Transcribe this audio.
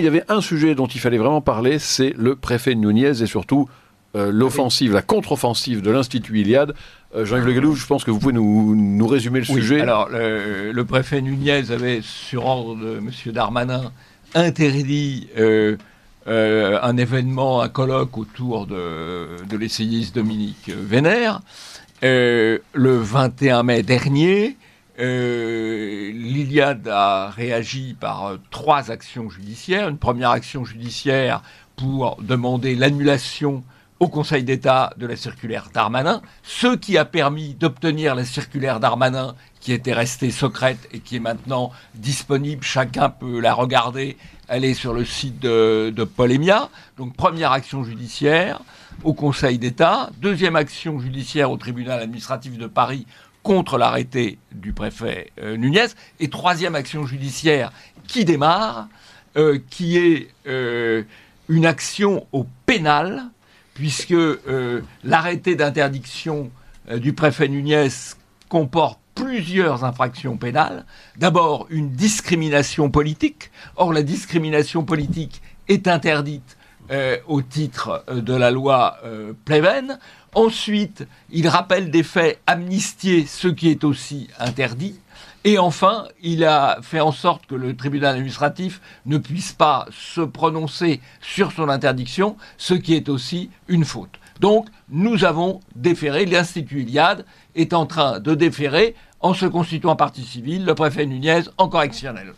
Il y avait un sujet dont il fallait vraiment parler, c'est le préfet Nunez et surtout euh, l'offensive, la contre-offensive de l'Institut Iliade. Euh, Jean-Yves Le Gallou, je pense que vous pouvez nous, nous résumer le Oui, sujet. Alors, le, le préfet Nunez avait, sur ordre de M. Darmanin, interdit euh, un événement, un colloque autour de, de l'essayiste Dominique Vénère. Le 21 mai dernier, l'Iliade a réagi par euh, trois actions judiciaires. Une première action judiciaire pour demander l'annulation au Conseil d'État de la circulaire Darmanin, ce qui a permis d'obtenir la circulaire Darmanin qui était restée secrète et qui est maintenant disponible. Chacun peut la regarder. Elle est sur le site de, de Polémia. Donc première action judiciaire au Conseil d'État. Deuxième action judiciaire au tribunal administratif de Paris contre l'arrêté du préfet euh, Nunez. Et troisième action judiciaire qui démarre, euh, qui est euh, une action au pénal, puisque euh, l'arrêté d'interdiction du préfet Nunez comporte plusieurs infractions pénales. D'abord, une discrimination politique. Or, la discrimination politique est interdite euh, au titre euh, de la loi euh, Pleven. Ensuite, il rappelle des faits amnistiés, ce qui est aussi interdit. Et enfin, il a fait en sorte que le tribunal administratif ne puisse pas se prononcer sur son interdiction, ce qui est aussi une faute. Donc, nous avons déféré, l'Institut Iliade est en train de déférer, en se constituant partie civile, le préfet Nunez en correctionnel.